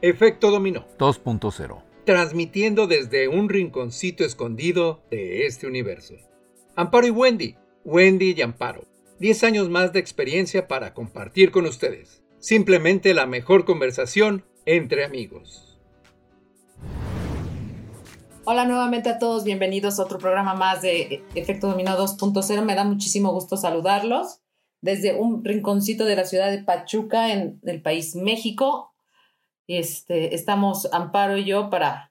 Efecto Dominó 2.0. Transmitiendo desde un rinconcito escondido de este universo. Amparo y Wendy. Wendy y Amparo. 10 años más de experiencia para compartir con ustedes. Simplemente la mejor conversación entre amigos. Hola nuevamente a todos, bienvenidos a otro programa más de Efecto Dominó 2.0. Me da muchísimo gusto saludarlos desde un rinconcito de la ciudad de Pachuca en el país México. Este, estamos Amparo y yo para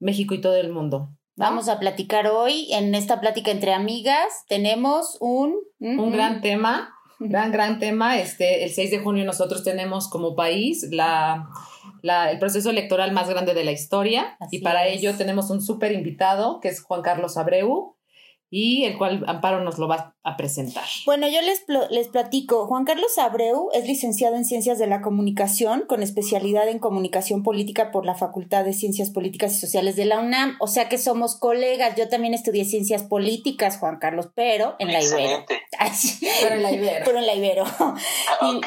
México y todo el mundo. Vamos a platicar hoy, en esta plática entre amigas, tenemos un... Un gran tema, gran, gran tema. Este, el 6 de junio nosotros tenemos como país la, la, el proceso electoral más grande de la historia. Y para ello tenemos un súper invitado que es Juan Carlos Abreu y el cual Amparo nos lo va a presentar. Bueno, yo les, les platico. Juan Carlos Abreu es licenciado en Ciencias de la Comunicación con especialidad en Comunicación Política por la Facultad de Ciencias Políticas y Sociales de la UNAM. O sea que somos colegas. Yo también estudié Ciencias Políticas, Juan Carlos, pero en la Ibero. pero en la Ibero. Pero en la Ibero. ok.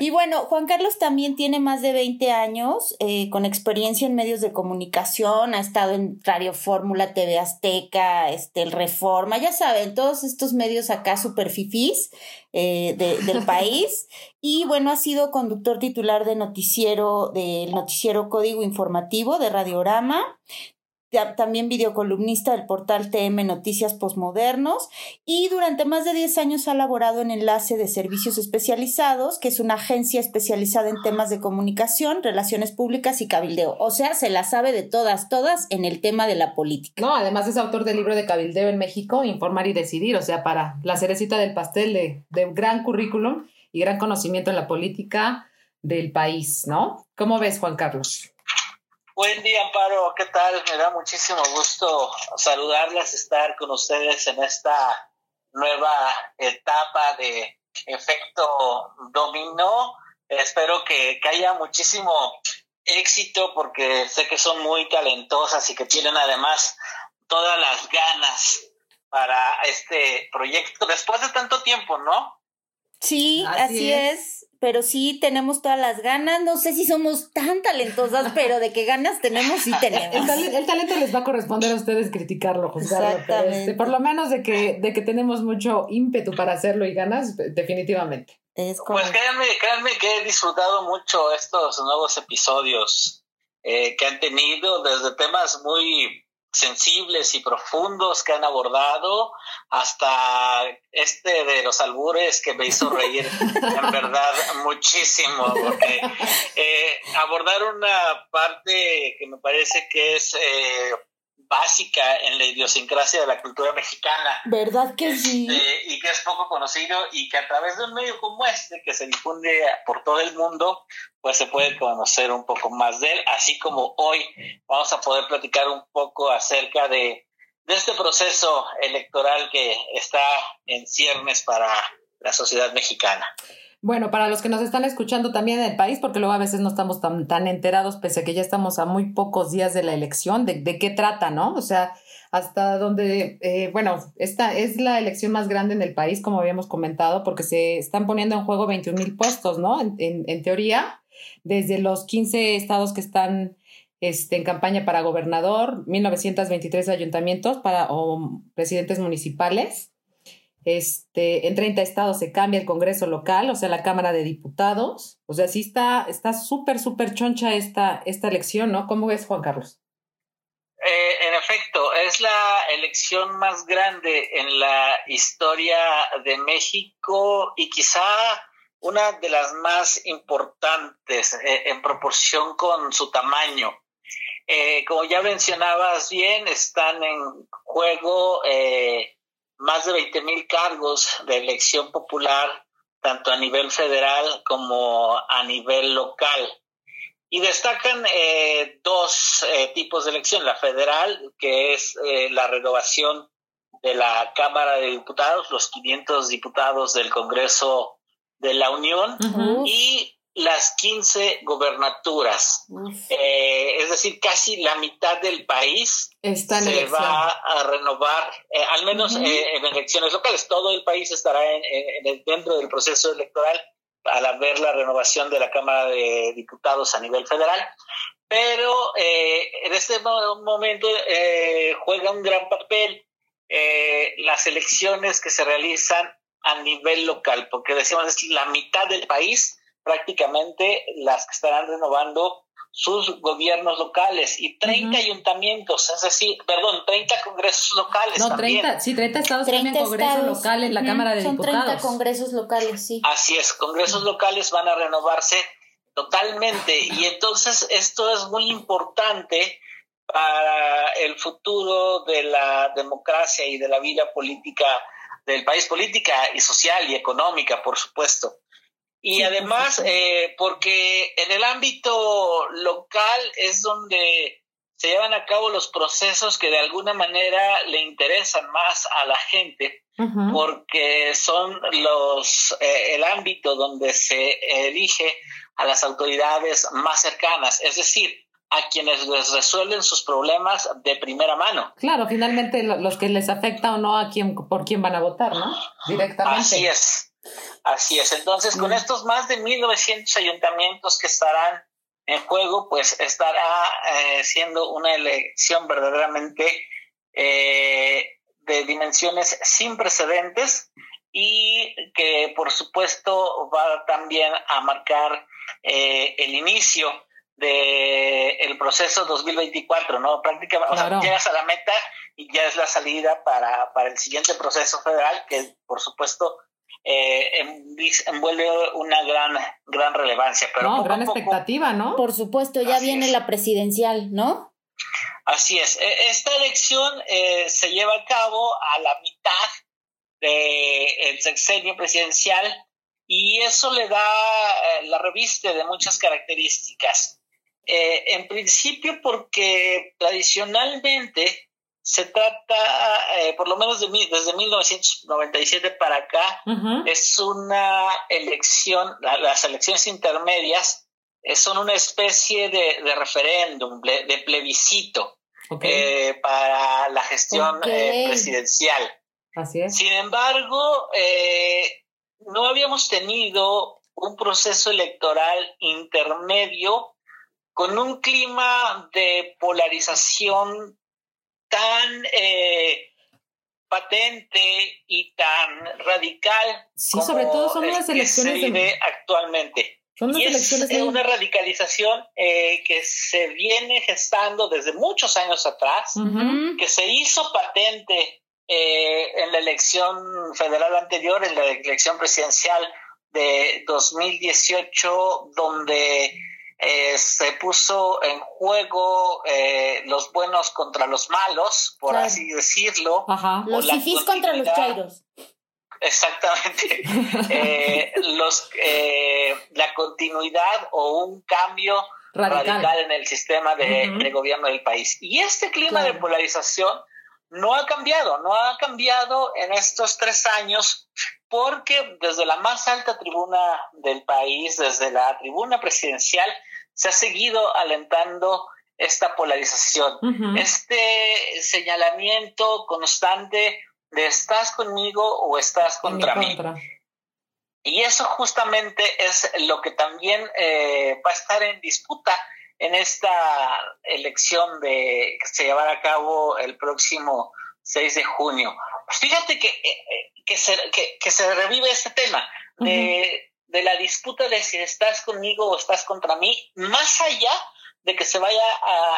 Y, bueno, Juan Carlos también tiene más de 20 años eh, con experiencia en medios de comunicación. Ha estado en Radio Fórmula, TV Azteca, este, el Forma, ya saben, todos estos medios acá super fifís eh, del país. Y bueno, ha sido conductor titular de noticiero, del noticiero Código Informativo de Radiorama también videocolumnista del portal TM Noticias Postmodernos y durante más de 10 años ha laborado en Enlace de Servicios Especializados, que es una agencia especializada en temas de comunicación, relaciones públicas y cabildeo. O sea, se la sabe de todas, todas en el tema de la política. No, además es autor del libro de cabildeo en México, Informar y Decidir, o sea, para la cerecita del pastel de, de gran currículum y gran conocimiento en la política del país, ¿no? ¿Cómo ves, Juan Carlos? Buen día, Amparo. ¿Qué tal? Me da muchísimo gusto saludarlas, estar con ustedes en esta nueva etapa de efecto dominó. Espero que, haya muchísimo éxito porque sé que son muy talentosas y que tienen además todas las ganas para este proyecto después de tanto tiempo, ¿no? Sí, así, es pero sí tenemos todas las ganas. No sé si somos tan talentosas, pero de qué ganas tenemos, sí tenemos. El, talento, les va a corresponder a ustedes criticarlo, juzgarlo. Este, por lo menos de que, de que tenemos mucho ímpetu para hacerlo y ganas, definitivamente. pues créanme, créanme que he disfrutado mucho estos nuevos episodios eh, que han tenido desde temas muy sensibles y profundos que han abordado, hasta este de los albures que me hizo reír en verdad muchísimo, porque eh, abordar una parte que me parece que es eh, básica en la idiosincrasia de la cultura mexicana. ¿Verdad que sí? Este, y que es poco conocido y que a través de un medio como este, que se difunde por todo el mundo, pues se puede conocer un poco más de él, así como hoy vamos a poder platicar un poco acerca de, de este proceso electoral que está en ciernes para la sociedad mexicana. Bueno, para los que nos están escuchando también en el país, porque luego a veces no estamos tan, tan enterados, pese a que ya estamos a muy pocos días de la elección, de, de qué trata, ¿no? O sea, hasta donde, eh, bueno, esta es la elección más grande en el país, como habíamos comentado, porque se están poniendo en juego 21 mil puestos, ¿no? En, en, teoría, desde los 15 estados que están este, en campaña para gobernador, 1923 ayuntamientos para, o presidentes municipales este, en 30 estados se cambia el Congreso local, o sea, la Cámara de Diputados. O sea, sí está está súper, súper choncha esta, esta elección, ¿no? ¿Cómo ves, Juan Carlos? Eh, en efecto, es la elección más grande en la historia de México y quizá una de las más importantes eh, en proporción con su tamaño. Eh, como ya mencionabas bien, están en juego más de 20 mil cargos de elección popular, tanto a nivel federal como a nivel local. Y destacan eh, dos eh, tipos de elección, la federal, que es eh, la renovación de la Cámara de Diputados, los 500 diputados del Congreso de la Unión, y las 15 gobernaturas. Eh, es decir, casi la mitad del país se va a renovar, eh, al menos eh, en elecciones locales. Todo el país estará en, dentro del proceso electoral al ver la renovación de la Cámara de Diputados a nivel federal, pero eh, en este momento eh, juega un gran papel las elecciones que se realizan a nivel local, porque decimos es la mitad del país prácticamente las que estarán renovando sus gobiernos locales y 30 ayuntamientos, es decir, perdón, 30 congresos locales. No, 30, sí, 30 estados 30 tienen congresos locales, la Cámara de Diputados. Son 30 congresos locales, sí. Así es, congresos locales van a renovarse totalmente y entonces esto es muy importante para el futuro de la democracia y de la vida política del país, política y social y económica, por supuesto. Y además, eh, porque en el ámbito local es donde se llevan a cabo los procesos que de alguna manera le interesan más a la gente, porque son los eh, el ámbito donde se elige a las autoridades más cercanas, es decir, a quienes les resuelven sus problemas de primera mano. Claro, finalmente los que les afecta o no a quién por quién van a votar, ¿no? Directamente. Así es. Así es. Entonces, con mm. estos más de 1.900 ayuntamientos que estarán en juego, pues estará eh, siendo una elección verdaderamente eh, de dimensiones sin precedentes y que, por supuesto, va también a marcar eh, el inicio del el proceso 2024, ¿no? Prácticamente, o sea, llegas a la meta y ya es la salida para, para el siguiente proceso federal, que por supuesto eh, envuelve una gran, gran relevancia. Pero no, gran expectativa, ¿no? Por supuesto, ya viene la presidencial, ¿no? Así es. E, esta elección eh, se lleva a cabo a la mitad del sexenio presidencial y eso le da eh, la reviste de muchas características. Eh, en principio porque tradicionalmente se trata, eh, por lo menos de, desde 1997 para acá, es una elección, las elecciones intermedias eh, son una especie de, referéndum, de plebiscito eh, para la gestión presidencial. Así es. Sin embargo, no habíamos tenido un proceso electoral intermedio con un clima de polarización tan eh, patente y tan radical. Sí, sobre todo son las elecciones de... actualmente. Son y es una radicalización eh, que se viene gestando desde muchos años atrás, que se hizo patente eh, en la elección federal anterior, en la elección presidencial de 2018, donde eh, se puso en juego eh, los buenos contra los malos, por así decirlo. Los fifís contra los chairos. Exactamente. eh, los, eh, la continuidad o un cambio radical, en el sistema de, gobierno del país. Y este clima de polarización no ha cambiado, no ha cambiado en estos tres años porque desde la más alta tribuna del país, desde la tribuna presidencial, se ha seguido alentando esta polarización, este señalamiento constante de estás conmigo o estás contra mí. Y eso justamente es lo que también eh, va a estar en disputa en esta elección de, que se llevará a cabo el próximo 6 de junio. Fíjate que, eh, eh, que, se, que, se revive este tema de de la disputa de si estás conmigo o estás contra mí, más allá de que se vaya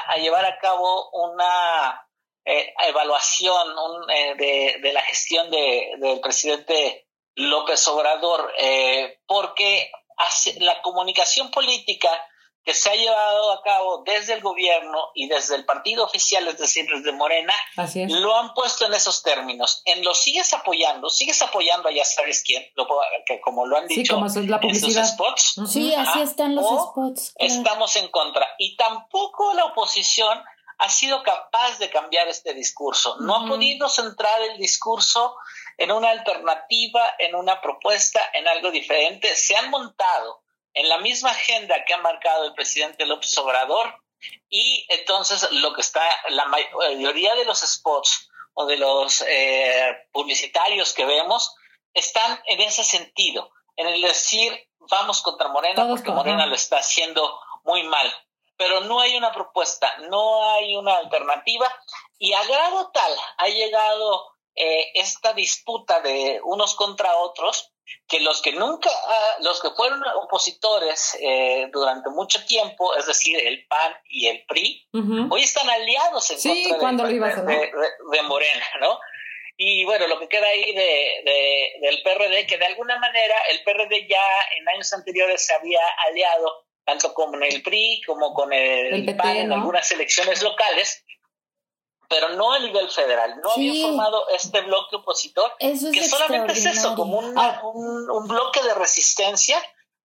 a, llevar a cabo una eh, evaluación eh, de, la gestión de, del presidente López Obrador, eh, porque la comunicación política que se ha llevado a cabo desde el gobierno y desde el partido oficial, es decir, desde Morena, lo han puesto en esos términos. En lo sigues apoyando, sigues apoyando a ya sabes quién, que como lo han dicho en sus spots. Sí, así están los spots. Estamos en contra. Y tampoco la oposición ha sido capaz de cambiar este discurso. No ha podido centrar el discurso en una alternativa, en una propuesta, en algo diferente. Se han montado en la misma agenda que ha marcado el presidente López Obrador. Y entonces lo que está, la mayoría de los spots o de los eh, publicitarios que vemos están en ese sentido, en el decir, vamos contra Morena porque Morena lo está haciendo muy mal. Pero no hay una propuesta, no hay una alternativa. Y a grado tal ha llegado eh, esta disputa de unos contra otros que los que nunca, ah, los que fueron opositores eh, durante mucho tiempo, es decir, el PAN y el PRI, hoy están aliados en contra de, de, Morena, ¿no? Y bueno, lo que queda ahí de, del PRD, que de alguna manera el PRD ya en años anteriores se había aliado tanto con el PRI como con el, PAN en algunas elecciones locales, pero no a nivel federal. No había formado este bloque opositor, que solamente es eso, como un, un, bloque de resistencia,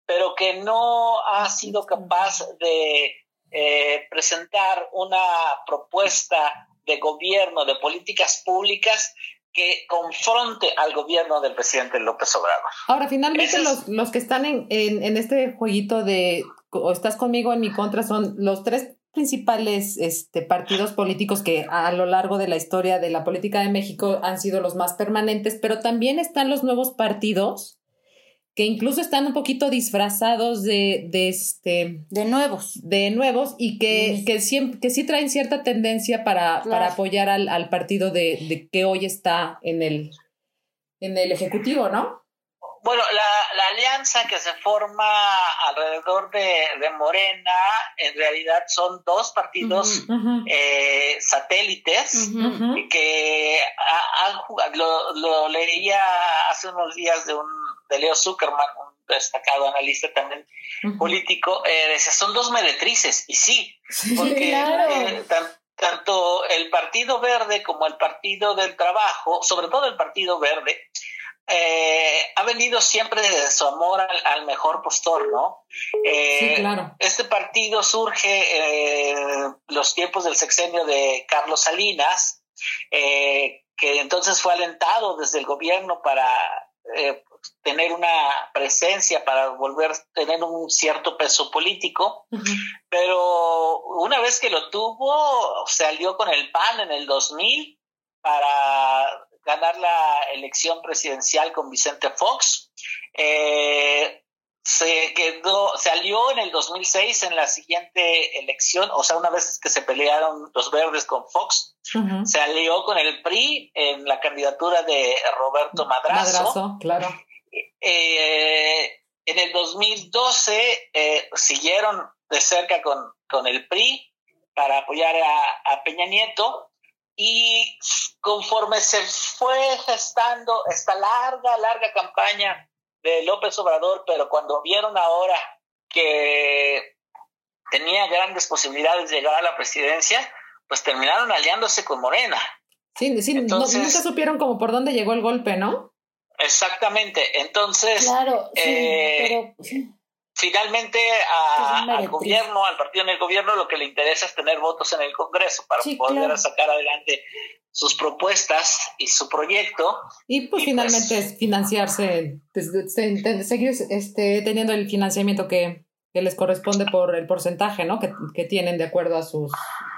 pero que no ha sido capaz de eh, presentar una propuesta de gobierno, de políticas públicas que confronte al gobierno del presidente López Obrador. Ahora, finalmente los, los que están en, en, en, este jueguito de o estás conmigo en mi contra son los tres principales este, partidos políticos que a lo largo de la historia de la política de México han sido los más permanentes, pero también están los nuevos partidos que incluso están un poquito disfrazados de, de este de nuevos. de nuevos y que, que, siempre, que sí traen cierta tendencia para, para apoyar al, al partido de, de, que hoy está en el en el ejecutivo, ¿no? Bueno, la, la, alianza que se forma alrededor de, de Morena, en realidad son dos partidos eh, satélites que han lo, lo, leía hace unos días de un de Leo Zuckerman, un destacado analista también político, eh, decía, son dos meretrices, y sí, porque eh, tanto el Partido Verde como el Partido del Trabajo, sobre todo el Partido Verde, eh, ha venido siempre de su amor al, mejor postor, ¿no? Eh, claro. Este partido surge en los tiempos del sexenio de Carlos Salinas, eh, que entonces fue alentado desde el gobierno para tener una presencia, para volver a tener un cierto peso político, pero una vez que lo tuvo, salió con el PAN en el 2000 para ganar la elección presidencial con Vicente Fox. Eh, se quedó, salió en el 2006 en la siguiente elección, o sea, una vez que se pelearon los verdes con Fox, se alió con el PRI en la candidatura de Roberto Madrazo. Madrazo claro. Eh, en el 2012 eh, siguieron de cerca con, con el PRI para apoyar a, a Peña Nieto y conforme se fue gestando esta larga, larga campaña de López Obrador, pero cuando vieron ahora que tenía grandes posibilidades de llegar a la presidencia, pues terminaron aliándose con Morena. Sí, sí, Entonces, nunca supieron como por dónde llegó el golpe, ¿no? Exactamente. Entonces, claro, sí, eh, pero, finalmente al gobierno, al partido en el gobierno, lo que le interesa es tener votos en el Congreso para poder sacar adelante sus propuestas y su proyecto. Y pues finalmente pues es financiarse, pues, seguir este, teniendo el financiamiento que, que, les corresponde por el porcentaje ¿no? que, que tienen de acuerdo a sus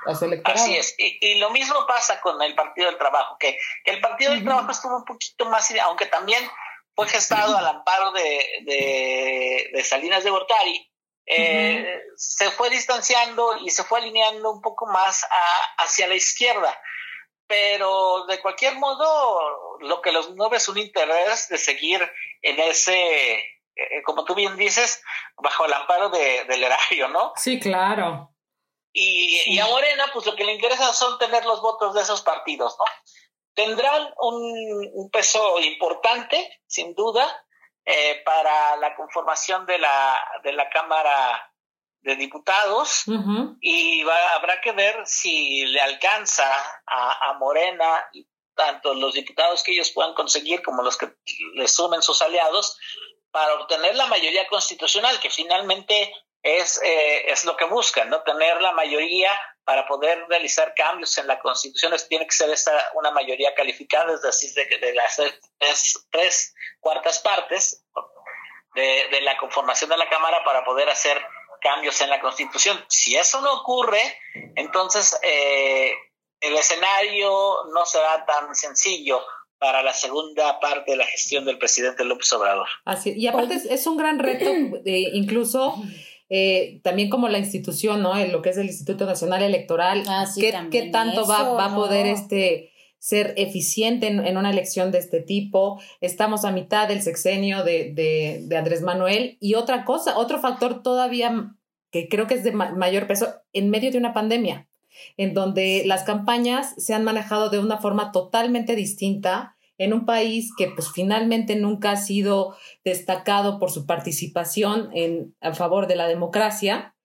a su electorado. Así es. Y, y, lo mismo pasa con el Partido del Trabajo, que, que el Partido del Trabajo estuvo un poquito más, aunque también fue gestado al amparo de, de, Salinas de Gortari, eh, se fue distanciando y se fue alineando un poco más hacia la izquierda. Pero de cualquier modo, lo que los mueve es un interés de seguir en ese, eh, como tú bien dices, bajo el amparo del erario, ¿no? Sí, claro. Y, y, a Morena, pues lo que le interesa son tener los votos de esos partidos, ¿no? Tendrán un, peso importante, sin duda, eh, para la conformación de la, de la Cámara de Diputados. Y habrá que ver si le alcanza a, a, Morena, tanto los diputados que ellos puedan conseguir como los que le sumen sus aliados, para obtener la mayoría constitucional, que finalmente es, eh, es lo que buscan, ¿no? Tener la mayoría para poder realizar cambios en la Constitución tiene que ser esta, una mayoría calificada, es decir, de, de las tres, cuartas partes de, de, la conformación de la Cámara para poder hacer cambios en la Constitución. Si eso no ocurre, entonces eh, el escenario no será tan sencillo para la segunda parte de la gestión del presidente López Obrador. Así, y aparte es, un gran reto, incluso eh, también como la institución, ¿no? Lo que es el Instituto Nacional Electoral, ah, ¿qué, tanto va, a poder este ser eficiente en, una elección de este tipo. Estamos a mitad del sexenio de, de, de, Andrés Manuel. Y otra cosa, otro factor todavía que creo que es de mayor peso, en medio de una pandemia en donde las campañas se han manejado de una forma totalmente distinta en un país que pues finalmente nunca ha sido destacado por su participación en a favor de la democracia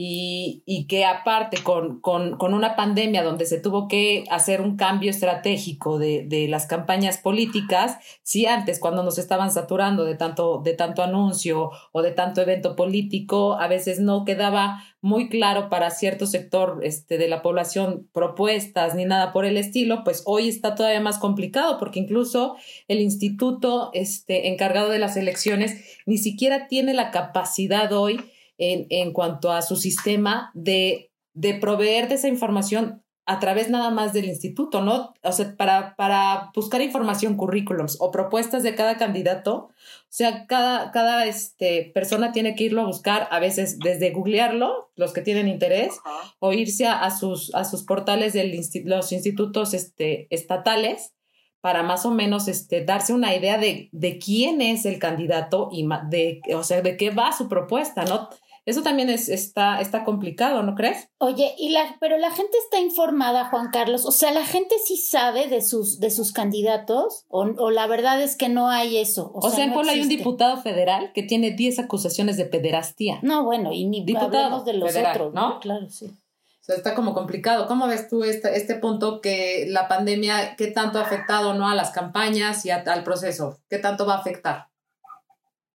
y, y que aparte con, con, con, una pandemia donde se tuvo que hacer un cambio estratégico de, de, las campañas políticas, si antes cuando nos estaban saturando de tanto, de tanto anuncio o de tanto evento político, a veces no quedaba muy claro para cierto sector este, de la población propuestas ni nada por el estilo, pues hoy está todavía más complicado porque incluso el instituto este, encargado de las elecciones ni siquiera tiene la capacidad hoy en, en cuanto a su sistema de, de proveer de esa información a través nada más del instituto, ¿no? O sea, para, para buscar información, currículums o propuestas de cada candidato, o sea, cada, cada este, persona tiene que irlo a buscar, a veces desde googlearlo, los que tienen interés, o irse a, sus, a sus portales de los institutos este, estatales para más o menos este, darse una idea de, de quién es el candidato y de, o sea, de qué va su propuesta, ¿no? Eso también es, está, está complicado, ¿no crees? Oye, y la, pero la gente está informada, Juan Carlos. O sea, la gente sí sabe de sus, de sus candidatos, o, o la verdad es que no hay eso. O, sea, en Puebla hay un diputado federal que tiene 10 acusaciones de pederastía. No, bueno, y ni diputados de los otros, ¿no? Claro, sí. O sea, está como complicado. ¿Cómo ves tú este, este punto que la pandemia, qué tanto ha afectado ¿no? a las campañas y al proceso? ¿Qué tanto va a afectar?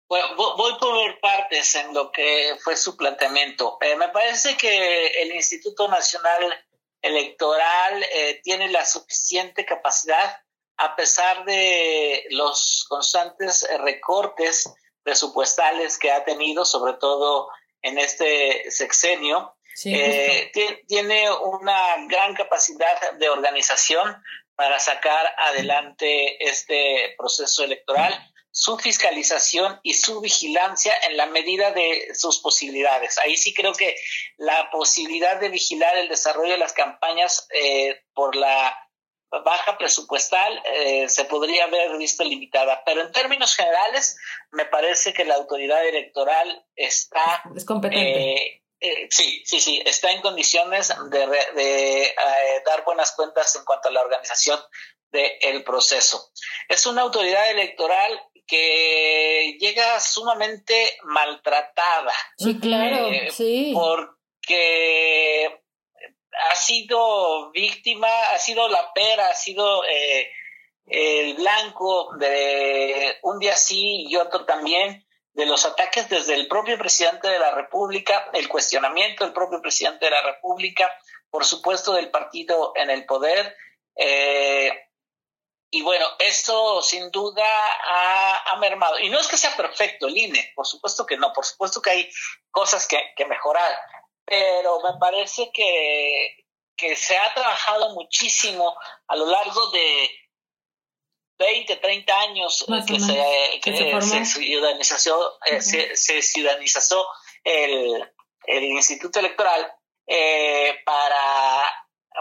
Bueno, voy por partes en lo que fue su planteamiento. Eh, me parece que el Instituto Nacional Electoral eh, tiene la suficiente capacidad, a pesar de los constantes recortes presupuestales que ha tenido, sobre todo en este sexenio, eh, tiene una gran capacidad de organización para sacar adelante este proceso electoral su fiscalización y su vigilancia en la medida de sus posibilidades. Ahí sí creo que la posibilidad de vigilar el desarrollo de las campañas eh, por la baja presupuestal eh, se podría haber visto limitada. Pero en términos generales, me parece que la autoridad electoral está... Es competente. Eh, sí, sí, sí, está en condiciones de, de dar buenas cuentas en cuanto a la organización del proceso. Es una autoridad electoral que llega sumamente maltratada. Sí, claro, eh, sí. Porque ha sido víctima, ha sido la pera, ha sido eh, el blanco de un día sí y otro también de los ataques desde el propio presidente de la República, el cuestionamiento del propio presidente de la República, por supuesto del partido en el poder, eh, y bueno, esto sin duda ha, mermado. Y no es que sea perfecto el INE, por supuesto que no, por supuesto que hay cosas que, mejorar, pero me parece que, que se ha trabajado muchísimo a lo largo de 20, 30 años que, se, que se, ciudadanizó, eh, se, ciudadanizó el, el Instituto Electoral eh, para,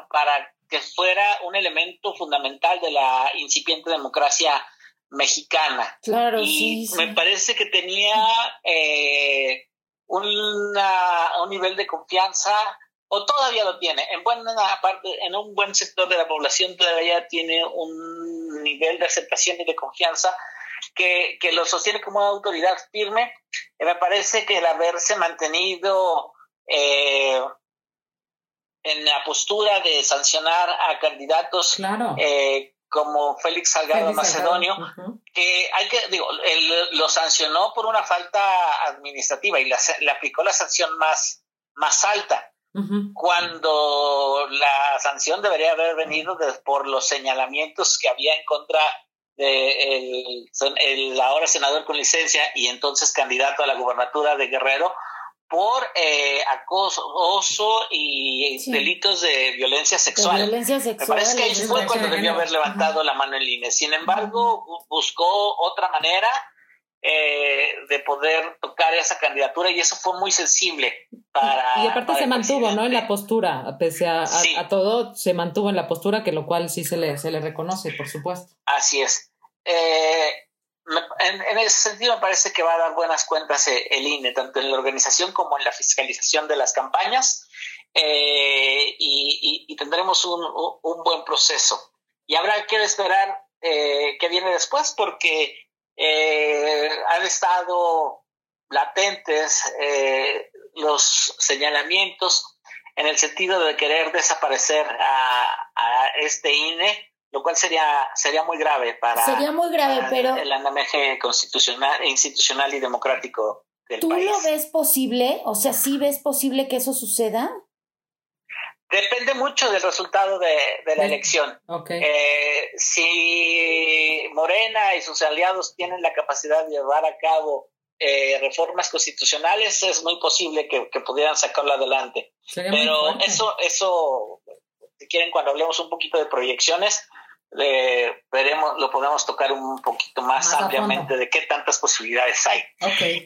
para que fuera un elemento fundamental de la incipiente democracia mexicana. Claro, y sí, me parece que tenía eh, un nivel de confianza, o todavía lo tiene, en buena parte, en un buen sector de la población todavía tiene un nivel de aceptación y de confianza que, que lo sostiene como una autoridad firme. me parece que el haberse mantenido eh, en la postura de sancionar a candidatos eh, como Félix Salgado Macedonio, que hay que, digo, él lo sancionó por una falta administrativa y le aplicó la sanción más, más alta. Cuando la sanción debería haber venido por los señalamientos que había en contra de el, ahora senador con licencia y entonces candidato a la gubernatura de Guerrero por eh, acoso y delitos de violencia sexual. violencia sexual. Me parece que ahí fue cuando debió haber levantado la mano en línea. Sin embargo, buscó otra manera eh, de poder tocar esa candidatura y eso fue muy sensible para... Y aparte se mantuvo, ¿no? En la postura, pese a, todo, se mantuvo en la postura, que lo cual sí se le, se le reconoce, por supuesto. Así es. Eh, en, ese sentido me parece que va a dar buenas cuentas eh, el INE, tanto en la organización como en la fiscalización de las campañas, eh, y, tendremos un, buen proceso. Y habrá que esperar eh, qué viene después, porque han estado latentes los señalamientos en el sentido de querer desaparecer a este INE lo cual sería sería muy grave para sería muy grave pero el andamiaje constitucional institucional y democrático del ¿tú lo ves posible o sea sí ves posible que eso suceda depende mucho del resultado de, la elección. Eh, si Morena y sus aliados tienen la capacidad de llevar a cabo eh, reformas constitucionales es muy posible que, pudieran sacarlo adelante. Pero eso eso si quieren cuando hablemos un poquito de proyecciones veremos, lo podemos tocar un poquito más, ampliamente de qué tantas posibilidades hay.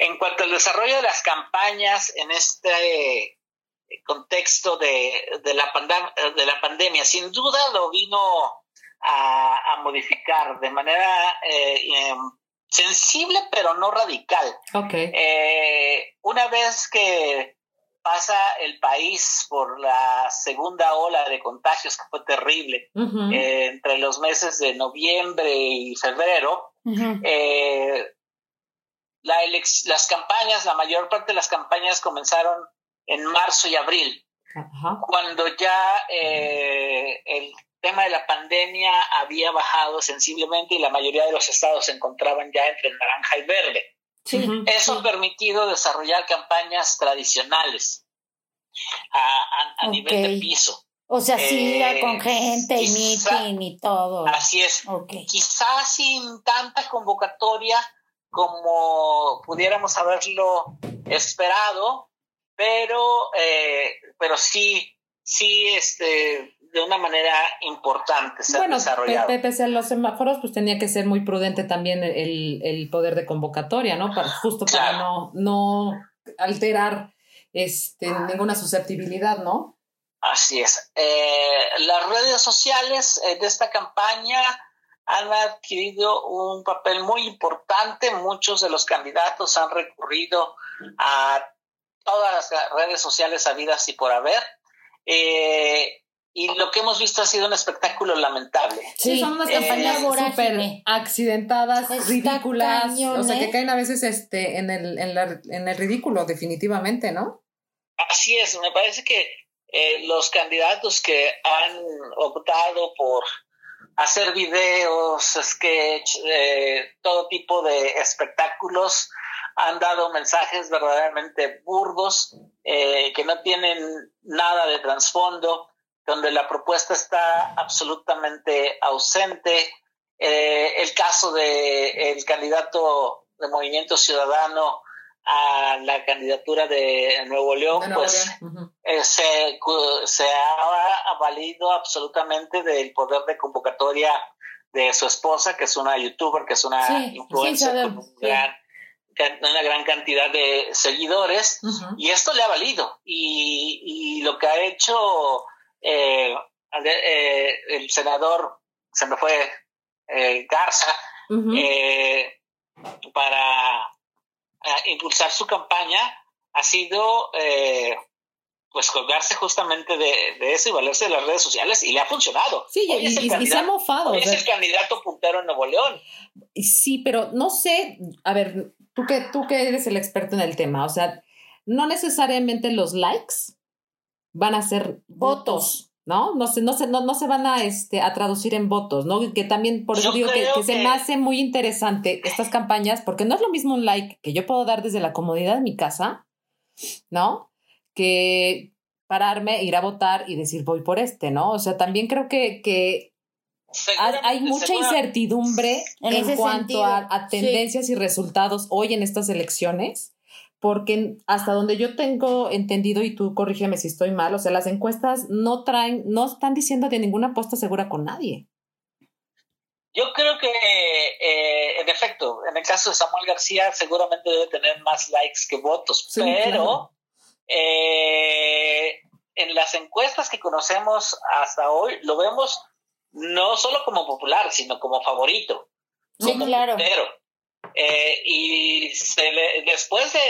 En cuanto al desarrollo de las campañas en este eh, contexto de, de, la, de la pandemia, sin duda lo vino a, modificar de manera eh, em, sensible, pero no radical. Eh, una vez que pasa el país por la segunda ola de contagios que fue terrible eh, entre los meses de noviembre y febrero. Eh, las campañas, la mayor parte de las campañas comenzaron en marzo y abril, cuando ya eh, el tema de la pandemia había bajado sensiblemente y la mayoría de los estados se encontraban ya entre naranja y verde. Eso ha permitido desarrollar campañas tradicionales a, nivel de piso. O sea, sí, eh, con gente y meeting y todo. Así es. Quizás sin tanta convocatoria como pudiéramos haberlo esperado, pero, eh, pero sí, sí, este, de una manera importante se bueno, desarrollado. Pese a los semáforos, pues tenía que ser muy prudente también el, el poder de convocatoria, ¿no? Para, justo para no, no alterar este, ninguna susceptibilidad, ¿no? Así es. Eh, las redes sociales eh, de esta campaña han adquirido un papel muy importante. Muchos de los candidatos han recurrido a todas las redes sociales habidas y por haber. Eh, y lo que hemos visto ha sido un espectáculo lamentable. Sí, son unas campañas súper accidentadas, ridículas, o sea, que caen a veces este, en, el, en, la, en el ridículo, definitivamente, ¿no? Así es, me parece que eh, los candidatos que han optado por hacer videos, sketch, eh, todo tipo de espectáculos, han dado mensajes verdaderamente burdos, eh, que no tienen nada de trasfondo, donde la propuesta está absolutamente ausente. el caso de el candidato de Movimiento Ciudadano a la candidatura de Nuevo León, pues eh, se, se, ha valido absolutamente del poder de convocatoria de su esposa, que es una youtuber, que es una influencer con una gran cantidad de seguidores, y esto le ha valido. Y, lo que ha hecho eh, eh, el senador, se me fue Garza, para impulsar su campaña ha sido eh, pues colgarse justamente de, eso y valerse de las redes sociales y le ha funcionado. Sí, y, se ha mofado. es el candidato puntero en Nuevo León. Sí, pero no sé, a ver, tú que, tú que eres el experto en el tema, o sea, no necesariamente los likes van a ser votos. ¿no? No se, no se, no, no se van a, este, a traducir en votos, ¿no? Que también, por eso digo que, se me hace muy interesante estas campañas, porque no es lo mismo un like que yo puedo dar desde la comodidad de mi casa, ¿no? Que pararme, ir a votar y decir voy por este, ¿no? O sea, también creo que, que hay mucha incertidumbre en, cuanto a, tendencias y resultados hoy en estas elecciones porque hasta donde yo tengo entendido, y tú corrígeme si estoy mal, o sea, las encuestas no traen, no están diciendo de ninguna apuesta segura con nadie. Yo creo que, eh, en efecto, en el caso de Samuel García, seguramente debe tener más likes que votos, pero eh, en las encuestas que conocemos hasta hoy, lo vemos no solo como popular, sino como favorito. Sí, claro. Eh, y después de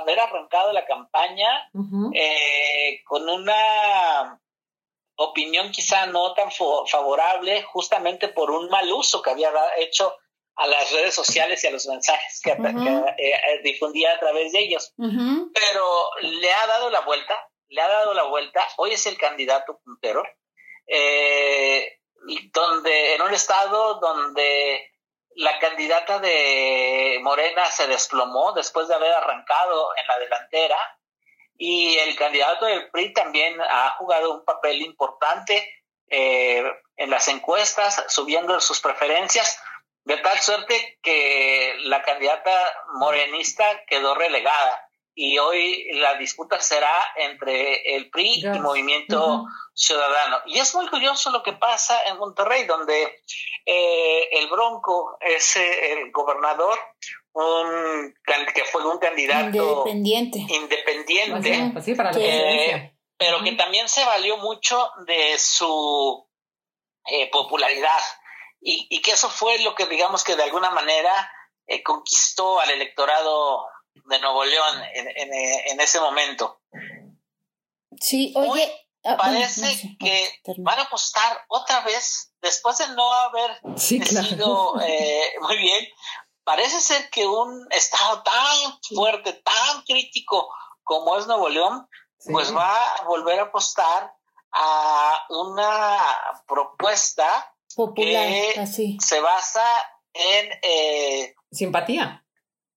haber arrancado la campaña eh, con una opinión quizá no tan favorable, justamente por un mal uso que había hecho a las redes sociales y a los mensajes que, eh, difundía a través de ellos. Pero le ha dado la vuelta, le ha dado la vuelta. Hoy es el candidato puntero, donde en un estado donde la candidata de Morena se desplomó después de haber arrancado en la delantera y el candidato del PRI también ha jugado un papel importante eh, en las encuestas, subiendo sus preferencias, de tal suerte que la candidata morenista quedó relegada y hoy la disputa será entre el PRI y Movimiento Ciudadano. Y es muy curioso lo que pasa en Monterrey, donde eh, el Bronco es eh, el gobernador, un, que fue un candidato independiente, independiente pues pues eh, pero que también se valió mucho de su popularidad. Y, y, que eso fue lo que digamos que de alguna manera conquistó al electorado de Nuevo León en, en, ese momento. Sí, oye. Ah, parece que van a apostar otra vez, después de no haber sido eh, muy bien, parece ser que un estado tan fuerte, tan crítico como es Nuevo León, pues va a volver a apostar a una propuesta popular, que se basa en eh, simpatía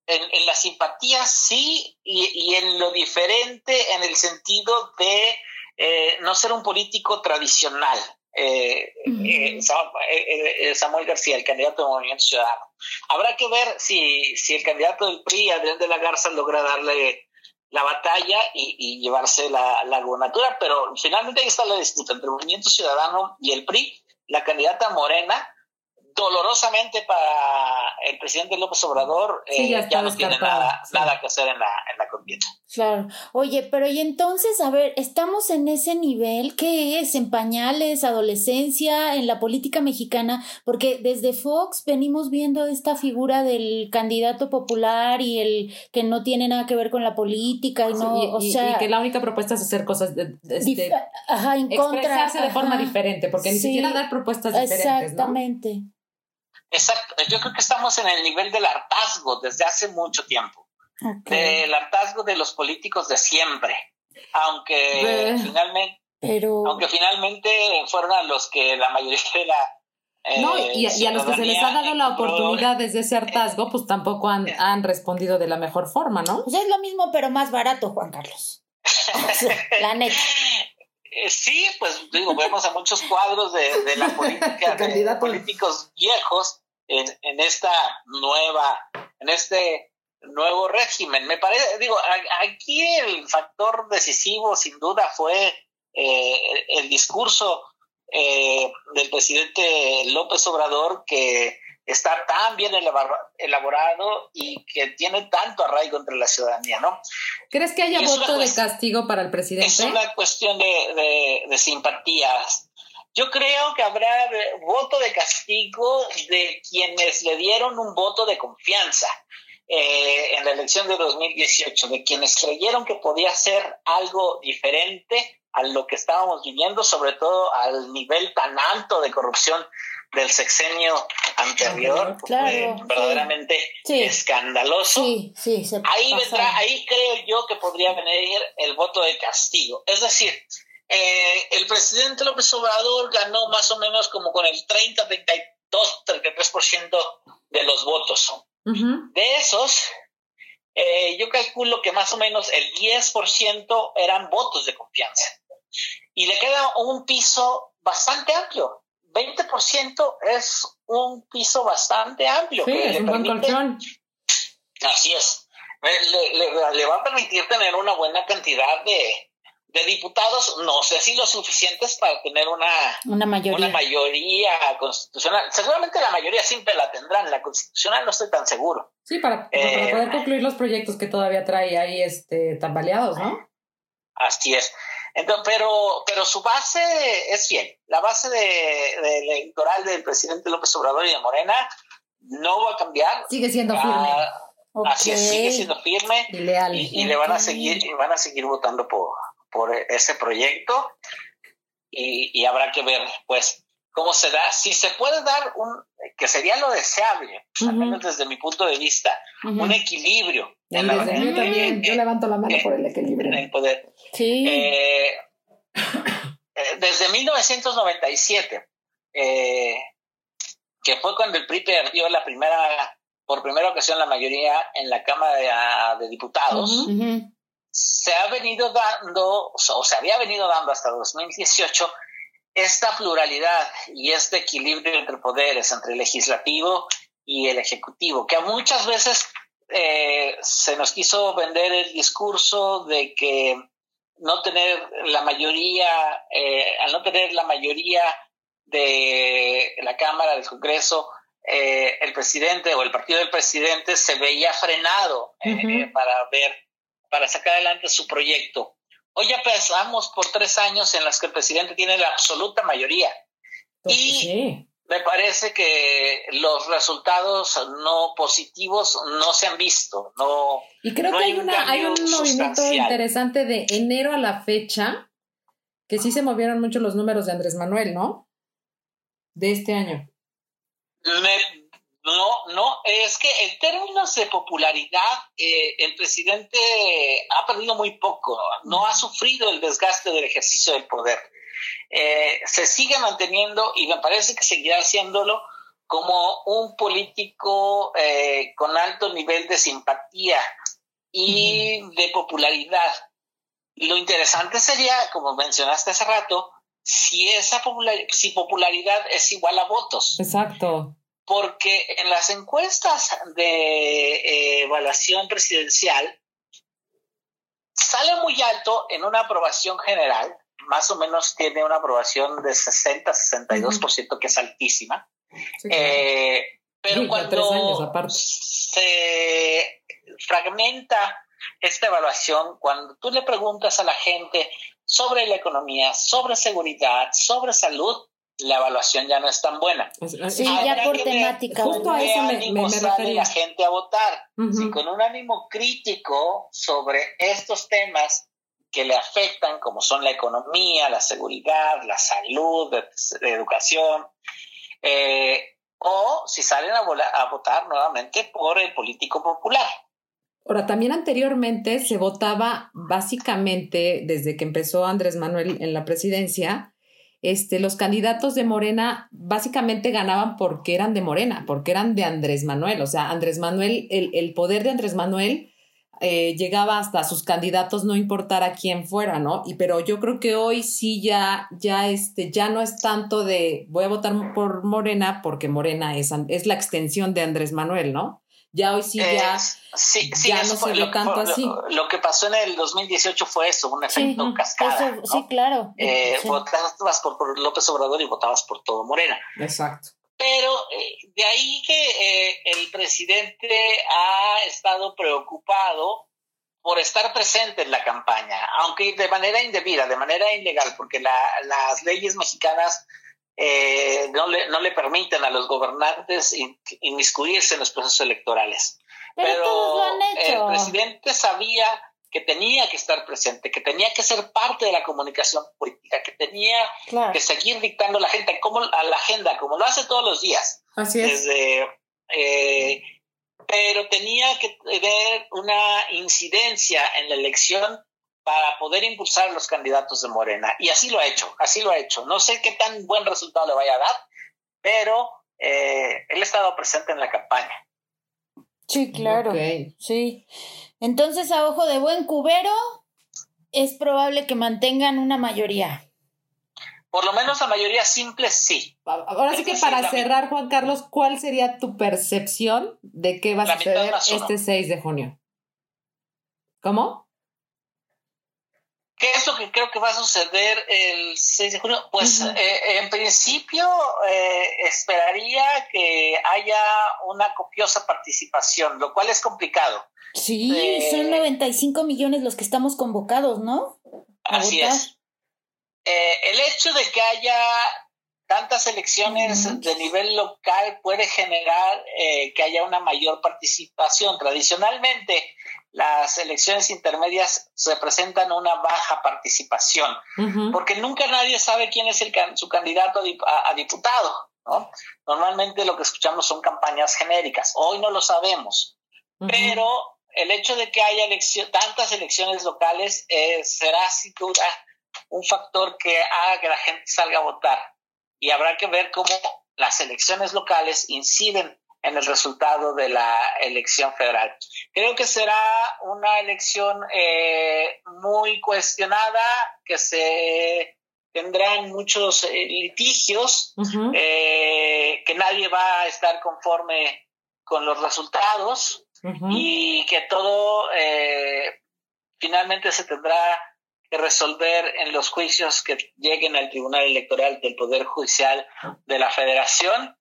en, la simpatía sí y, en lo diferente en el sentido de eh, no ser un político tradicional. Eh, eh, Samuel García, el candidato del Movimiento Ciudadano. Habrá que ver si, si el candidato del PRI, Adrián de la Garza, logra darle la batalla y, llevarse la, la gubernatura, pero finalmente ahí está la disputa entre el Movimiento Ciudadano y el PRI. La candidata Morena dolorosamente para el presidente López Obrador eh, ya, no tiene nada, que hacer en la, en la contienda. Claro. Oye, pero y entonces, a ver, estamos en ese nivel, ¿qué es? ¿En pañales, adolescencia, en la política mexicana? Porque desde Fox venimos viendo esta figura del candidato popular y el que no tiene nada que ver con la política y no, o sea... Y que la única propuesta es hacer cosas, de, este, ajá, en expresarse de forma diferente, porque ni siquiera dar propuestas diferentes, Exactamente. Exacto, yo creo que estamos en el nivel del hartazgo desde hace mucho tiempo, del hartazgo de los políticos de siempre, aunque finalmente, aunque finalmente fueron a los que la mayoría de la eh, no, y, a los que se les ha dado la oportunidad desde ese hartazgo, pues tampoco han, han respondido de la mejor forma, ¿no? Pues es lo mismo, pero más barato, Juan Carlos. la neta. Eh, sí, pues digo, vemos a muchos cuadros de, la política, de políticos viejos en, en, esta nueva, en este nuevo régimen. Me parece, digo, aquí el factor decisivo sin duda fue eh, el, discurso eh, del presidente López Obrador que está tan bien elaborado y que tiene tanto arraigo entre la ciudadanía, ¿no? ¿Crees que haya voto de castigo para el presidente? Es una cuestión de, de, simpatías. Yo creo que habrá voto de castigo de quienes le dieron un voto de confianza eh, en la elección de 2018, de quienes creyeron que podía ser algo diferente a lo que estábamos viviendo, sobre todo al nivel tan alto de corrupción del sexenio anterior, verdaderamente escandaloso. ahí vendrá, ahí creo yo que podría venir el voto de castigo. Es decir, eh, el presidente López Obrador ganó más o menos como con el 30, 32, 33% de los votos. De esos, eh, yo calculo que más o menos el 10% eran votos de confianza. Y le queda un piso bastante amplio. 20% es un piso bastante amplio. Sí, es un buen colchón. Así es. le, va a permitir tener una buena cantidad de, diputados, no sé si lo suficientes para tener una, una, mayoría. mayoría constitucional. Seguramente la mayoría siempre la tendrán, la constitucional no estoy tan seguro. Sí, para, eh, poder concluir los proyectos que todavía trae ahí este, tambaleados, ¿no? Así es. Entonces, pero, pero su base es fiel. La base de, electoral del presidente López Obrador y de Morena no va a cambiar. Sigue siendo firme. Así es, sigue siendo firme y, leal. y, le van a seguir y van a seguir votando por, por ese proyecto y, y, habrá que ver pues cómo se da, si se puede dar un, que sería lo deseable, al menos desde mi punto de vista, un equilibrio. En la, yo también, yo levanto la mano por el equilibrio. En el poder. Sí. Eh, eh, desde 1997, eh, que fue cuando el PRI perdió la primera por primera ocasión la mayoría en la Cámara de, Diputados, se ha venido dando, o se había venido dando hasta 2018, esta pluralidad y este equilibrio entre poderes, entre el legislativo y el ejecutivo, que muchas veces eh, se nos quiso vender el discurso de que no tener la mayoría, eh, al no tener la mayoría de la Cámara, del Congreso, eh, el presidente o el partido del presidente se veía frenado eh, para ver, para sacar adelante su proyecto. Hoy ya pasamos por tres años en los que el presidente tiene la absoluta mayoría. Pues y me parece que los resultados no positivos no se han visto. No, y creo que hay, una, hay un movimiento interesante de enero a la fecha, que sí se movieron mucho los números de Andrés Manuel, ¿no? De este año no, no, es que en términos de popularidad, eh, el presidente ha perdido muy poco, no ha sufrido el desgaste del ejercicio del poder. Eh, se sigue manteniendo y me parece que seguirá haciéndolo como un político eh, con alto nivel de simpatía y de popularidad. Lo interesante sería, como mencionaste hace rato, si esa si popularidad es igual a votos. Exacto. Porque en las encuestas de eh, evaluación presidencial sale muy alto en una aprobación general, más o menos tiene una aprobación de 60-62%, que es altísima. Eh, pero cuando se fragmenta esta evaluación, cuando tú le preguntas a la gente sobre la economía, sobre seguridad, sobre salud, la evaluación ya no es tan buena. Sí, ya por temática. Justo a eso me, me, sale la gente a votar. Si con un ánimo crítico sobre estos temas que le afectan, como son la economía, la seguridad, la salud, la educación, eh, o si salen a, a votar nuevamente por el político popular. Ahora, también anteriormente se votaba básicamente, desde que empezó Andrés Manuel en la presidencia, este, los candidatos de Morena básicamente ganaban porque eran de Morena, porque eran de Andrés Manuel. O sea, Andrés Manuel, el, el poder de Andrés Manuel eh, llegaba hasta sus candidatos, no importara quién fuera, ¿no? Y pero yo creo que hoy sí ya, ya, este, ya no es tanto de voy a votar por Morena porque Morena es, es la extensión de Andrés Manuel, ¿no? Ya hoy sí, ya, sí, sí, no se ve tanto así. Lo, que pasó en el 2018 fue eso, un efecto cascada. Sí, claro. Eh, votabas por, López Obrador y votabas por todo Morena. Exacto. Pero eh, de ahí que eh, el presidente ha estado preocupado por estar presente en la campaña, aunque de manera indebida, de manera ilegal, porque las leyes mexicanas eh, no, le, no le permiten a los gobernantes inmiscuirse en los procesos electorales. Pero, el presidente sabía que tenía que estar presente, que tenía que ser parte de la comunicación política, que tenía que seguir dictando la gente como, a la agenda, como lo hace todos los días. Así es. Eh, pero tenía que tener una incidencia en la elección para poder impulsar a los candidatos de Morena. Y así lo ha hecho, así lo ha hecho. No sé qué tan buen resultado le vaya a dar, pero eh, él ha estado presente en la campaña. Sí, claro. Sí. Entonces, a ojo de buen cubero, es probable que mantengan una mayoría. Por lo menos la mayoría simple, sí. Ahora sí que para cerrar, Juan Carlos, ¿cuál sería tu percepción de qué va a suceder este 6 de junio? ¿Cómo? ¿Qué es lo que creo que va a suceder el 6 de junio? Pues eh, en principio eh, esperaría que haya una copiosa participación, lo cual es complicado. Sí, son 95 millones los que estamos convocados, ¿no? así es. el hecho de que haya tantas elecciones de nivel local puede generar eh, que haya una mayor participación. Tradicionalmente, las elecciones intermedias se presentan una baja participación, porque nunca nadie sabe quién es el, su candidato a, diputado. ¿no? Normalmente lo que escuchamos son campañas genéricas. Hoy no lo sabemos, pero el hecho de que haya tantas elecciones locales eh, será sin duda un factor que haga que la gente salga a votar y habrá que ver cómo las elecciones locales inciden en el resultado de la elección federal. Creo que será una elección eh, muy cuestionada, que se tendrán muchos eh, litigios, eh, que nadie va a estar conforme con los resultados y que todo finalmente se tendrá resolver en los juicios que lleguen al Tribunal Electoral del Poder Judicial de la Federación,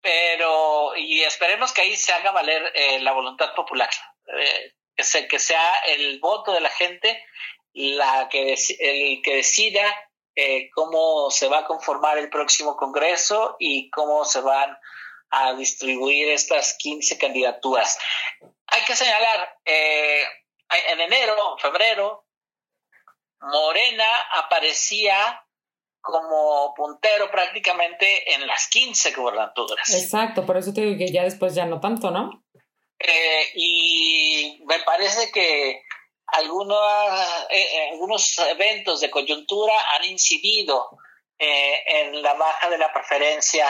pero y esperemos que ahí se haga valer eh, la voluntad popular, eh, que, se, que sea el voto de la gente la que el que decida eh, cómo se va a conformar el próximo Congreso y cómo se van a distribuir estas 15 candidaturas. Hay que señalar, en enero, febrero, Morena aparecía como puntero prácticamente en las 15 gubernaturas. Exacto, por eso te digo que ya después ya no tanto, ¿no? Eh, y me parece que algunos, eh, eh, algunos eventos de coyuntura han incidido en la baja de la preferencia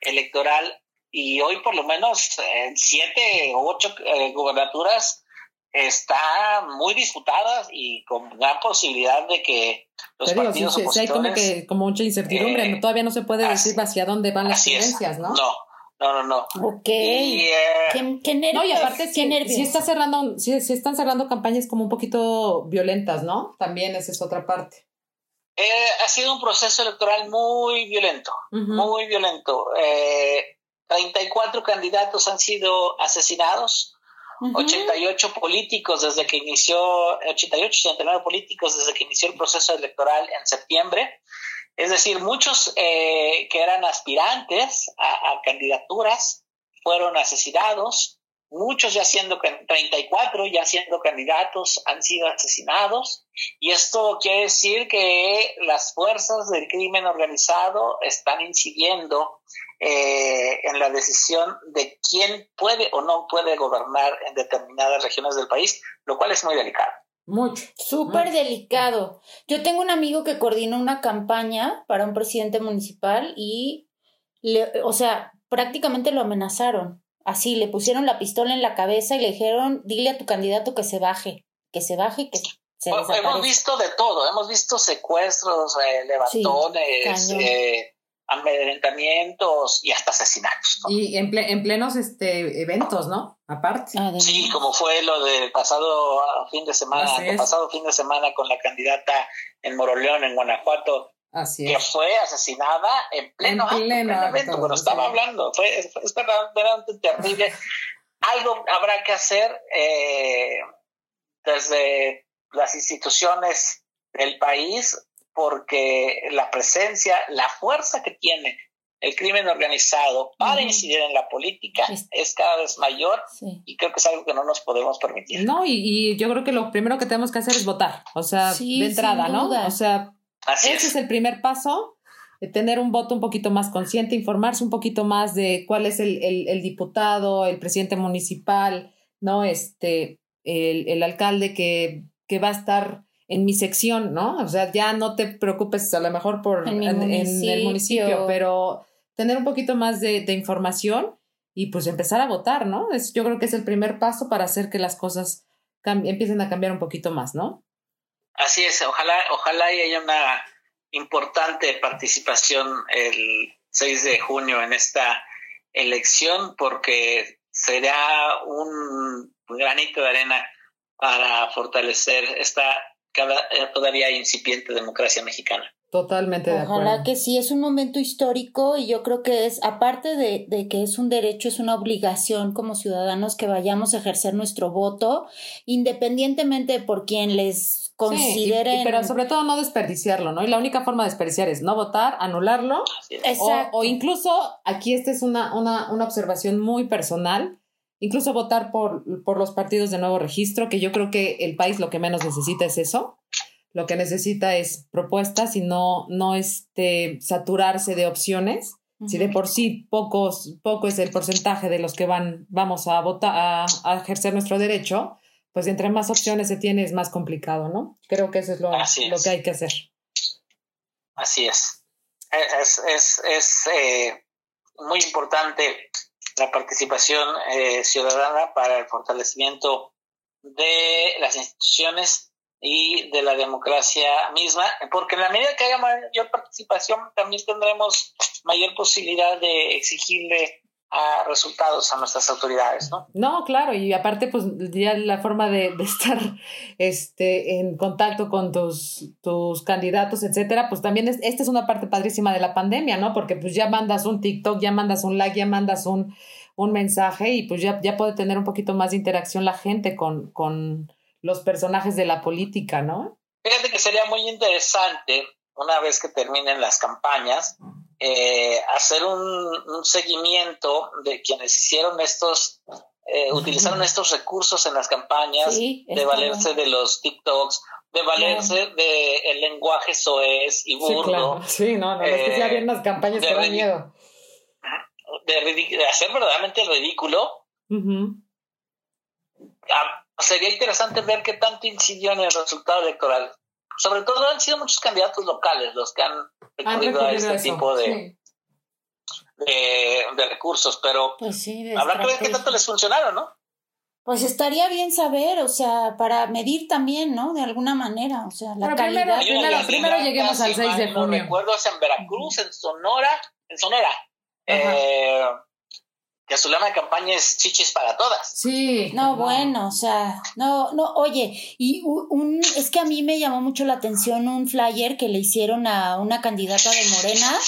electoral y hoy por lo menos en siete u ocho gubernaturas está muy disputada y con gran posibilidad de que los partidos sí, hay como que como mucha incertidumbre, eh, todavía no se puede decir hacia dónde van las tendencias, ¿no? No. No, no, no. Ok. Y, eh, ¿Qué, nervios, no, y aparte sí, sí, está cerrando, sí, sí, están cerrando campañas como un poquito violentas, ¿no? También esa es otra parte. Eh, ha sido un proceso electoral muy violento, muy violento. Eh, 34 candidatos han sido asesinados, 88 políticos desde que inició, 88, 89 políticos desde que inició el proceso electoral en septiembre. Es decir, muchos eh, que eran aspirantes a, candidaturas fueron asesinados, muchos ya siendo 34, ya siendo candidatos han sido asesinados. Y esto quiere decir que las fuerzas del crimen organizado están incidiendo eh, en la decisión de quién puede o no puede gobernar en determinadas regiones del país, lo cual es muy delicado. Mucho. Súper delicado. Yo tengo un amigo que coordinó una campaña para un presidente municipal y, le, o sea, prácticamente lo amenazaron. Así, le pusieron la pistola en la cabeza y le dijeron, dile a tu candidato que se baje, que se baje y que se Hemos visto de todo, hemos visto secuestros, eh, levantones, eh, amedrentamientos y hasta asesinatos. Y en, en, plenos este, eventos, ¿no? Aparte. Ah, sí, como fue lo del pasado fin de semana, pasado fin de semana con la candidata en Moroleón, en Guanajuato, Así que fue asesinada en pleno, evento, cuando estaba hablando. Fue, es verdaderamente terrible. Algo habrá que hacer eh, desde las instituciones del país porque la presencia, la fuerza que tiene el crimen organizado para incidir en la política es, cada vez mayor y creo que es algo que no nos podemos permitir. No, y, yo creo que lo primero que tenemos que hacer es votar, o sea, de entrada, ¿no? O sea, ese es. el primer paso, de tener un voto un poquito más consciente, informarse un poquito más de cuál es el, el, diputado, el presidente municipal, ¿no? Este, el, el alcalde que, que va a estar en mi sección, ¿no? O sea, ya no te preocupes a lo mejor por en, el municipio, pero tener un poquito más de, información y pues empezar a votar, ¿no? Es, yo creo que es el primer paso para hacer que las cosas empiecen a cambiar un poquito más, ¿no? Así es, ojalá, ojalá haya una importante participación el 6 de junio en esta elección porque será un granito de arena para fortalecer esta cada, todavía incipiente democracia mexicana. Totalmente de acuerdo. Ojalá que sí, es un momento histórico y yo creo que es, aparte de, de, que es un derecho, es una obligación como ciudadanos que vayamos a ejercer nuestro voto, independientemente por quien les consideren. Sí, pero sobre todo no desperdiciarlo, ¿no? Y la única forma de desperdiciar es no votar, anularlo. O, o, incluso, aquí esta es una, una, una observación muy personal, incluso votar por, por los partidos de nuevo registro, que yo creo que el país lo que menos necesita es eso lo que necesita es propuestas y no, no este, saturarse de opciones. Si de por sí pocos, poco es el porcentaje de los que van, vamos a votar, a, ejercer nuestro derecho, pues entre más opciones se tiene es más complicado, ¿no? Creo que eso es lo, lo que hay que hacer. Así es. Es, es, es eh, muy importante la participación eh, ciudadana para el fortalecimiento de las instituciones y de la democracia misma, porque en la medida que haya mayor participación también tendremos mayor posibilidad de exigirle a resultados a nuestras autoridades, ¿no? No, claro, y aparte, pues ya la forma de, de, estar este, en contacto con tus, tus candidatos, etcétera, pues también es, esta es una parte padrísima de la pandemia, ¿no? Porque pues ya mandas un TikTok, ya mandas un like, ya mandas un, un mensaje y pues ya, ya puede tener un poquito más de interacción la gente con, con, los personajes de la política, ¿no? Fíjate que sería muy interesante, una vez que terminen las campañas, eh, hacer un, seguimiento de quienes hicieron estos, eh, utilizaron estos recursos en las campañas, de valerse de los TikToks, de valerse del de lenguaje soez y burdo. Sí, no, no, es que había unas campañas que dan miedo. De, hacer verdaderamente el ridículo sería interesante ver qué tanto incidió en el resultado electoral. Sobre todo han sido muchos candidatos locales los que han recurrido a este tipo de, de, recursos, pero pues habrá que ver qué tanto les funcionaron, ¿no? Pues estaría bien saber, o sea, para medir también, ¿no? De alguna manera, o sea, la calidad. Primero, primero, lleguemos al 6 de junio. No recuerdo, en Veracruz, en Sonora, en Sonora. Eh, que su lema de campaña es chichis para todas. Sí. No, bueno, o sea, no, no, oye, y un, es que a mí me llamó mucho la atención un flyer que le hicieron a una candidata de Morena,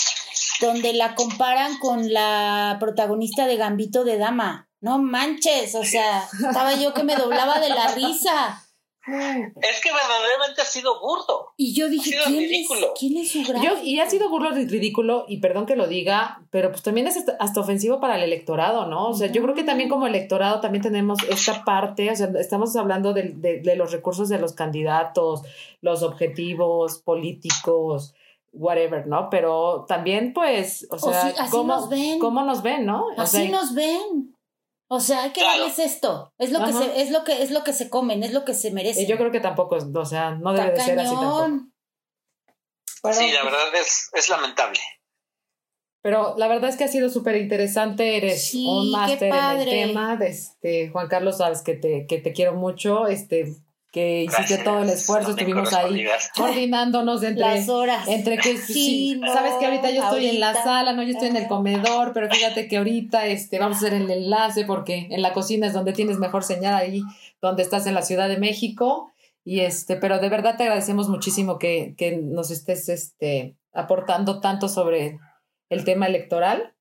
donde la comparan con la protagonista de Gambito de Dama. No manches, o sea, estaba yo que me doblaba de la risa. Es que verdaderamente ha sido burdo. Y yo dije, ¿quién, ridículo. Es, ¿quién es su yo, Y ha sido burdo y ridículo, y perdón que lo diga, pero pues también es hasta ofensivo para el electorado, ¿no? O sea, yo creo que también como electorado también tenemos esta parte, o sea, estamos hablando de, de, los recursos de los candidatos, los objetivos políticos, whatever, ¿no? Pero también, pues, o sea, ¿cómo, nos ven. ¿cómo nos ven, no? así nos ven. O sea, hay que darles esto. Es lo que se, es lo que es lo que se comen, es lo que se merecen. yo creo que tampoco, o sea, no debe de ser así tampoco. sí, la verdad es, es lamentable. Pero la verdad es que ha sido súper interesante. Eres un máster en el tema. Este, Juan Carlos, sabes que te, que te quiero mucho. Este, que hiciste todo el esfuerzo, estuvimos ahí coordinándonos entre las horas. Entre que sí, sabes que ahorita yo estoy en la sala, no, yo estoy en el comedor, pero fíjate que ahorita este vamos a hacer el enlace porque en la cocina es donde tienes mejor señal ahí, donde estás en la Ciudad de México. Y este, pero de verdad te agradecemos muchísimo que, que nos estés este, aportando tanto sobre el tema electoral.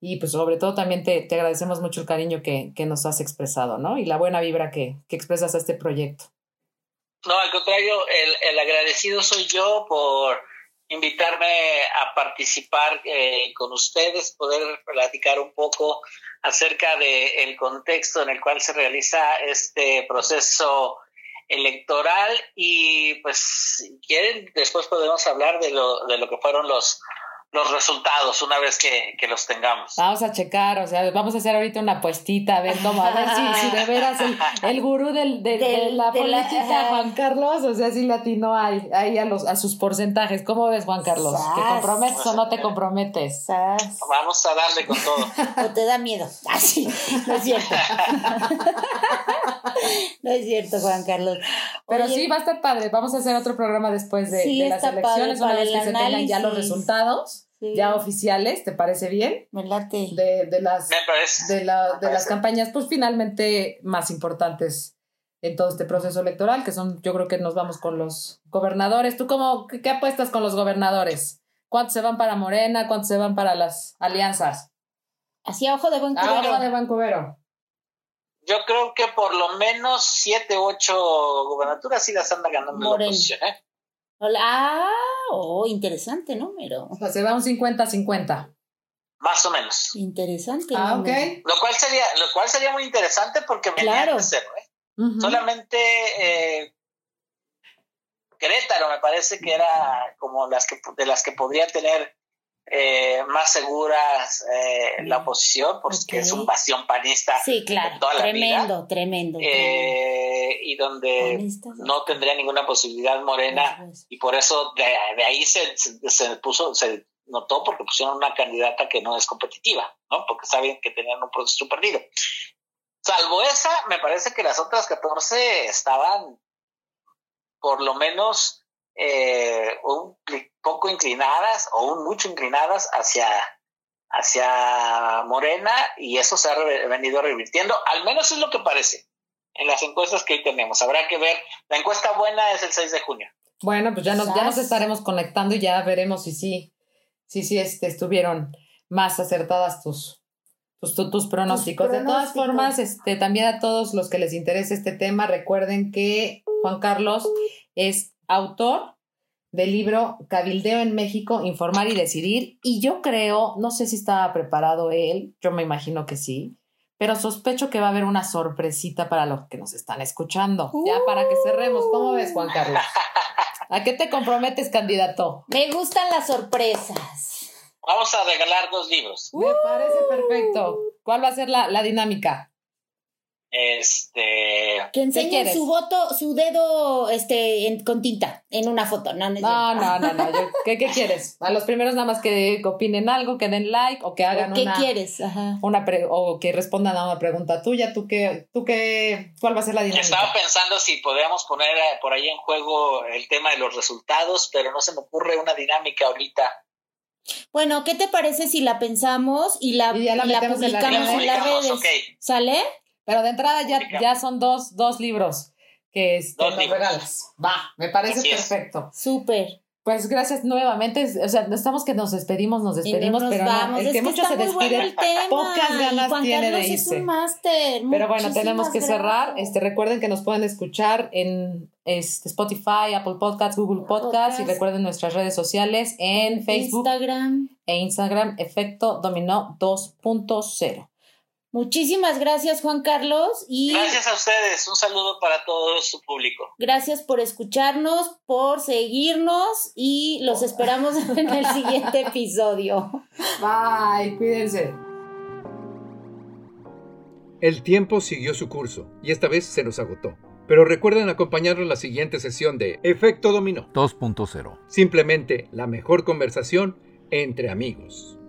Y pues sobre todo también te, te agradecemos mucho el cariño que, que, nos has expresado, ¿no? Y la buena vibra que, que expresas a este proyecto. No, al contrario, el, el agradecido soy yo por invitarme a participar eh, con ustedes, poder platicar un poco acerca del contexto en el cual se realiza este proceso electoral y pues si quieren después podemos hablar de lo, de lo que fueron los los resultados una vez que, que, los tengamos. Vamos a checar, o sea, vamos a hacer ahorita una apuestita, a ver cómo, a ver si, si de veras el, el gurú del, de la política, Juan Carlos, o sea, si latino hay ahí a, los, a sus porcentajes. ¿Cómo ves, Juan Carlos? ¿Te comprometes o no te comprometes? Vamos a darle con todo. ¿O te da miedo? Así, ah, no es cierto. no es cierto, Juan Carlos. Pero sí, va a estar padre. Vamos a hacer otro programa después de, de las elecciones, una vez que se tengan ya los resultados ya oficiales, ¿te parece bien? Me late. De, de las, de, la, de las campañas, pues finalmente más importantes en todo este proceso electoral, que son, yo creo que nos vamos con los gobernadores. ¿Tú cómo, qué, qué apuestas con los gobernadores? ¿Cuántos se van para Morena? ¿Cuántos se van para las alianzas? Hacia ojo de buen cubero. ojo de buen cubero. Yo creo que por lo menos siete, ocho gobernaturas sí las anda ganando la Morena. oposición, ¿eh? Hola. Ah, oh, interesante número. O sea, se va un 50-50. Más o menos. Interesante. Ah, número. ok. Lo cual sería, lo cual sería muy interesante porque venía Claro. de cero, ¿eh? Solamente eh, Querétaro me parece que era como las que de las que podría tener eh, más seguras eh, la oposición, porque es un bastión panista Sí, claro. toda la Tremendo, tremendo. eh, y donde no tendría ninguna posibilidad Morena y por eso de, de ahí se, se, se puso, se notó porque pusieron una candidata que no es competitiva, ¿no? Porque saben que tenían un proceso perdido. Salvo esa, me parece que las otras 14 estaban por lo menos eh, un poco inclinadas o un mucho inclinadas hacia, hacia Morena y eso se ha venido revirtiendo, al menos es lo que parece en las encuestas que hoy tenemos. Habrá que ver, la encuesta buena es el 6 de junio. Bueno, pues ya nos, ya nos estaremos conectando y ya veremos si sí, si sí este, estuvieron más acertadas tus, tus, tu- tus pronósticos. Tus De todas formas, este, también a todos los que les interese este tema, recuerden que Juan Carlos es autor del libro Cabildeo en México, Informar y Decidir. Y yo creo, no sé si estaba preparado él, yo me imagino que sí, pero sospecho que va a haber una sorpresita para los que nos están escuchando. Ya para que cerremos, ¿cómo ves, Juan Carlos? ¿A qué te comprometes, candidato? Me gustan las sorpresas. Vamos a regalar dos libros. Me parece perfecto. ¿Cuál va a ser la, la dinámica? Este, Que enseñen su voto, su dedo este, en- con tinta en una foto. No, no, No, no, no, no. yo- ¿qué, qué quieres? A los primeros nada más que opinen algo, que den like o que hagan ¿O ¿Qué una, quieres? Ajá. una pre- o que respondan a una pregunta tuya. ¿Tú qué, tú qué, cuál va a ser la dinámica? estaba pensando si podríamos poner eh, por ahí en juego el tema de los resultados, pero no se me ocurre una dinámica ahorita. Bueno, ¿qué te parece si la pensamos y la, Y ya la y la metemos en la publicamos en las Publicamos, redes? ¿Sale? Pero de entrada ya, ya son dos, dos libros que este, Dos nos libros. regalas. Va, me parece Así perfecto. Súper. Pues gracias nuevamente. O sea, no estamos que nos despedimos, nos no despedimos, nos pero no, vamos. el Es que mucho está se despide, el tema. pocas ganas Juan tiene de Carlos es irse. un máster. Pero bueno, tenemos que cerrar. Este, recuerden que nos pueden escuchar en este, Spotify, Apple Podcasts, Google Podcasts y recuerden nuestras redes sociales en Facebook Instagram. e Instagram, Efecto Dominó 2.0. Muchísimas gracias, Juan Carlos. Y Gracias a ustedes, un saludo para todo su público. gracias por escucharnos, por seguirnos y los esperamos en el siguiente episodio. Bye, cuídense. El tiempo siguió su curso y esta vez se nos agotó. Pero recuerden acompañarnos en la siguiente sesión de Efecto Dominó. 2.0. Simplemente la mejor conversación entre amigos.